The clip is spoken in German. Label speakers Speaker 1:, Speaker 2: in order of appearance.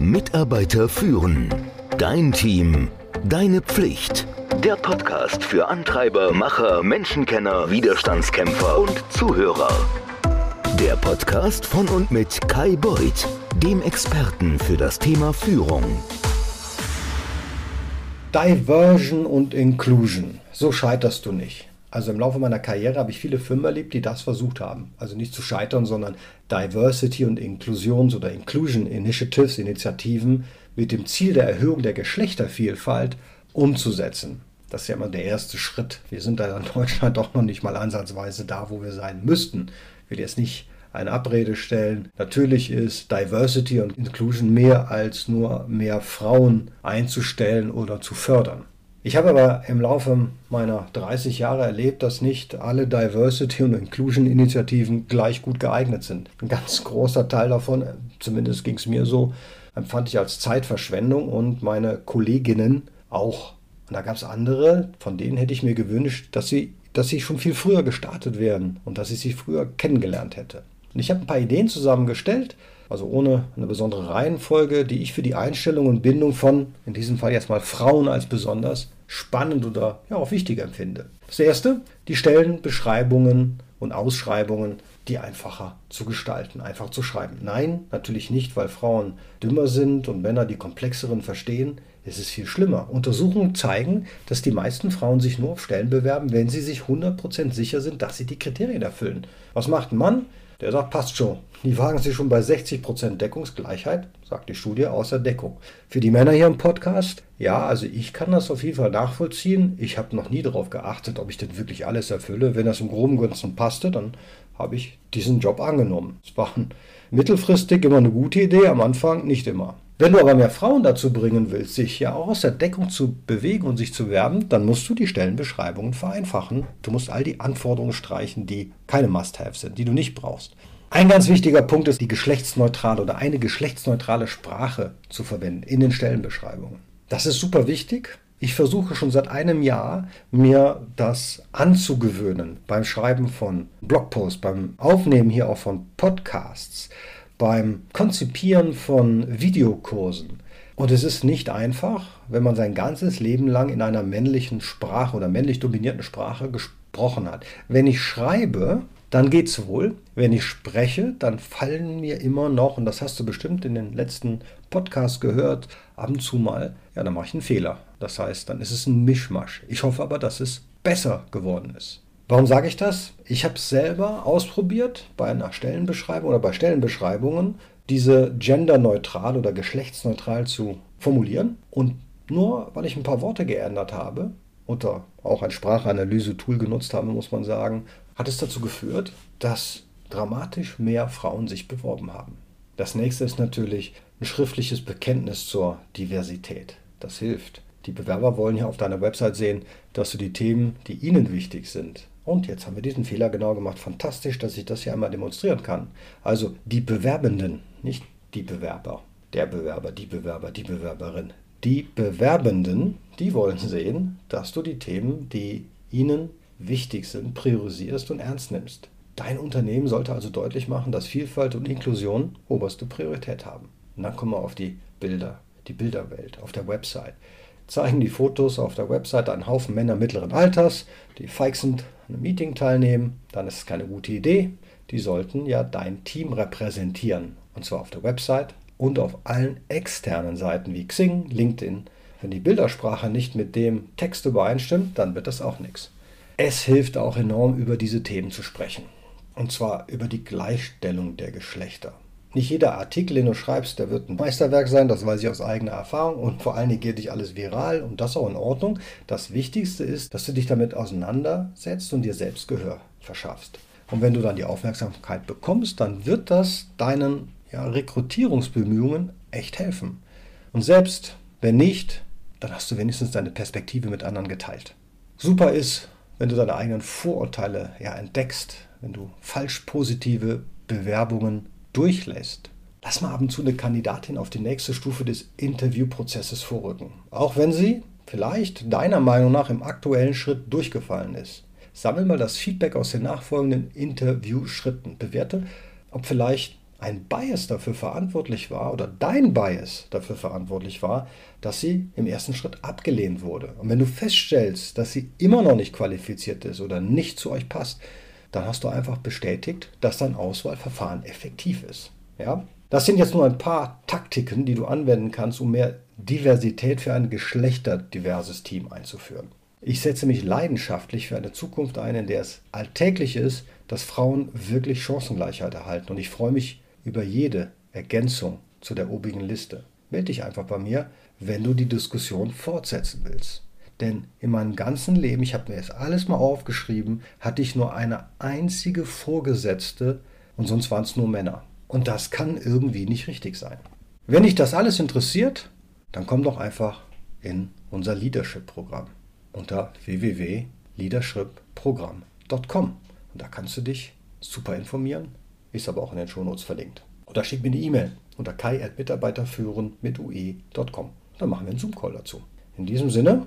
Speaker 1: Mitarbeiter führen. Dein Team. Deine Pflicht. Der Podcast für Antreiber, Macher, Menschenkenner, Widerstandskämpfer und Zuhörer. Der Podcast von und mit Kai Beuth, dem Experten für das Thema Führung.
Speaker 2: Diversion und Inclusion. So scheiterst du nicht. Also im Laufe meiner Karriere habe ich viele Firmen erlebt, die das versucht haben. Also nicht zu scheitern, sondern Diversity und Inklusions- oder Inclusion Initiatives, Initiativen mit dem Ziel der Erhöhung der Geschlechtervielfalt umzusetzen. Das ist ja immer der erste Schritt. Wir sind da in Deutschland doch noch nicht mal ansatzweise da, wo wir sein müssten. Ich will jetzt nicht eine Abrede stellen. Natürlich ist Diversity und Inclusion mehr als nur mehr Frauen einzustellen oder zu fördern. Ich habe aber im Laufe meiner 30 Jahre erlebt, dass nicht alle Diversity- und Inclusion-Initiativen gleich gut geeignet sind. Ein ganz großer Teil davon, zumindest ging es mir so, empfand ich als Zeitverschwendung und meine Kolleginnen auch. Und da gab es andere, von denen hätte ich mir gewünscht, dass sie, dass sie schon viel früher gestartet wären und dass ich sie früher kennengelernt hätte. Und ich habe ein paar Ideen zusammengestellt, also ohne eine besondere Reihenfolge, die ich für die Einstellung und Bindung von, in diesem Fall jetzt mal Frauen als besonders spannend oder ja auch wichtig empfinde. Das erste, die Stellenbeschreibungen und Ausschreibungen, die einfacher zu gestalten, einfach zu schreiben. Nein, natürlich nicht, weil Frauen dümmer sind und Männer die komplexeren verstehen. Es ist viel schlimmer. Untersuchungen zeigen, dass die meisten Frauen sich nur auf Stellen bewerben, wenn sie sich 100% sicher sind, dass sie die Kriterien erfüllen. Was macht ein Mann? Der sagt, passt schon. Die wagen sich schon bei 60% Deckungsgleichheit, sagt die Studie, außer Deckung. Für die Männer hier im Podcast, ja, also ich kann das auf jeden Fall nachvollziehen. Ich habe noch nie darauf geachtet, ob ich denn wirklich alles erfülle. Wenn das im groben Ganzen passte, dann habe ich diesen Job angenommen. Es war mittelfristig immer eine gute Idee, am Anfang nicht immer. Wenn du aber mehr Frauen dazu bringen willst, sich ja auch aus der Deckung zu bewegen und sich zu werben, dann musst du die Stellenbeschreibungen vereinfachen. Du musst all die Anforderungen streichen, die keine Must-Have sind, die du nicht brauchst. Ein ganz wichtiger Punkt ist, die geschlechtsneutrale oder eine geschlechtsneutrale Sprache zu verwenden in den Stellenbeschreibungen. Das ist super wichtig. Ich versuche schon seit einem Jahr, mir das anzugewöhnen beim Schreiben von Blogposts, beim Aufnehmen hier auch von Podcasts beim Konzipieren von Videokursen. Und es ist nicht einfach, wenn man sein ganzes Leben lang in einer männlichen Sprache oder männlich dominierten Sprache gesprochen hat. Wenn ich schreibe, dann geht es wohl. Wenn ich spreche, dann fallen mir immer noch, und das hast du bestimmt in den letzten Podcasts gehört, ab und zu mal, ja, dann mache ich einen Fehler. Das heißt, dann ist es ein Mischmasch. Ich hoffe aber, dass es besser geworden ist. Warum sage ich das? Ich habe es selber ausprobiert bei einer Stellenbeschreibung oder bei Stellenbeschreibungen, diese genderneutral oder geschlechtsneutral zu formulieren. Und nur weil ich ein paar Worte geändert habe oder auch ein Sprachanalyse-Tool genutzt habe, muss man sagen, hat es dazu geführt, dass dramatisch mehr Frauen sich beworben haben. Das nächste ist natürlich ein schriftliches Bekenntnis zur Diversität. Das hilft. Die Bewerber wollen ja auf deiner Website sehen, dass du die Themen, die ihnen wichtig sind, und jetzt haben wir diesen Fehler genau gemacht. Fantastisch, dass ich das hier einmal demonstrieren kann. Also die Bewerbenden, nicht die Bewerber. Der Bewerber, die Bewerber, die Bewerberin. Die Bewerbenden, die wollen sehen, dass du die Themen, die ihnen wichtig sind, priorisierst und ernst nimmst. Dein Unternehmen sollte also deutlich machen, dass Vielfalt und Inklusion oberste Priorität haben. Und dann kommen wir auf die Bilder, die Bilderwelt auf der Website zeigen die Fotos auf der Website einen Haufen Männer mittleren Alters, die feixend an einem Meeting teilnehmen, dann ist es keine gute Idee. Die sollten ja dein Team repräsentieren. Und zwar auf der Website und auf allen externen Seiten wie Xing, LinkedIn. Wenn die Bildersprache nicht mit dem Text übereinstimmt, dann wird das auch nichts. Es hilft auch enorm, über diese Themen zu sprechen. Und zwar über die Gleichstellung der Geschlechter. Nicht jeder Artikel, den du schreibst, der wird ein Meisterwerk sein, das weiß ich aus eigener Erfahrung und vor allen Dingen geht dich alles viral und das auch in Ordnung. Das Wichtigste ist, dass du dich damit auseinandersetzt und dir selbst Gehör verschaffst. Und wenn du dann die Aufmerksamkeit bekommst, dann wird das deinen ja, Rekrutierungsbemühungen echt helfen. Und selbst wenn nicht, dann hast du wenigstens deine Perspektive mit anderen geteilt. Super ist, wenn du deine eigenen Vorurteile ja, entdeckst, wenn du falsch positive Bewerbungen durchlässt, lass mal ab und zu eine Kandidatin auf die nächste Stufe des Interviewprozesses vorrücken. Auch wenn sie vielleicht deiner Meinung nach im aktuellen Schritt durchgefallen ist. Sammel mal das Feedback aus den nachfolgenden Interviewschritten. Bewerte, ob vielleicht ein Bias dafür verantwortlich war oder dein Bias dafür verantwortlich war, dass sie im ersten Schritt abgelehnt wurde. Und wenn du feststellst, dass sie immer noch nicht qualifiziert ist oder nicht zu euch passt, dann hast du einfach bestätigt, dass dein Auswahlverfahren effektiv ist. Ja? Das sind jetzt nur ein paar Taktiken, die du anwenden kannst, um mehr Diversität für ein geschlechterdiverses Team einzuführen. Ich setze mich leidenschaftlich für eine Zukunft ein, in der es alltäglich ist, dass Frauen wirklich Chancengleichheit erhalten. Und ich freue mich über jede Ergänzung zu der obigen Liste. Melde dich einfach bei mir, wenn du die Diskussion fortsetzen willst. Denn in meinem ganzen Leben, ich habe mir das alles mal aufgeschrieben, hatte ich nur eine einzige Vorgesetzte und sonst waren es nur Männer. Und das kann irgendwie nicht richtig sein. Wenn dich das alles interessiert, dann komm doch einfach in unser Leadership-Programm unter www.leadershipprogramm.com. Und da kannst du dich super informieren, ist aber auch in den Shownotes verlinkt. Oder schick mir eine E-Mail unter kai.mitarbeiterführen mit ue.com. Dann machen wir einen Zoom-Call dazu. In diesem Sinne,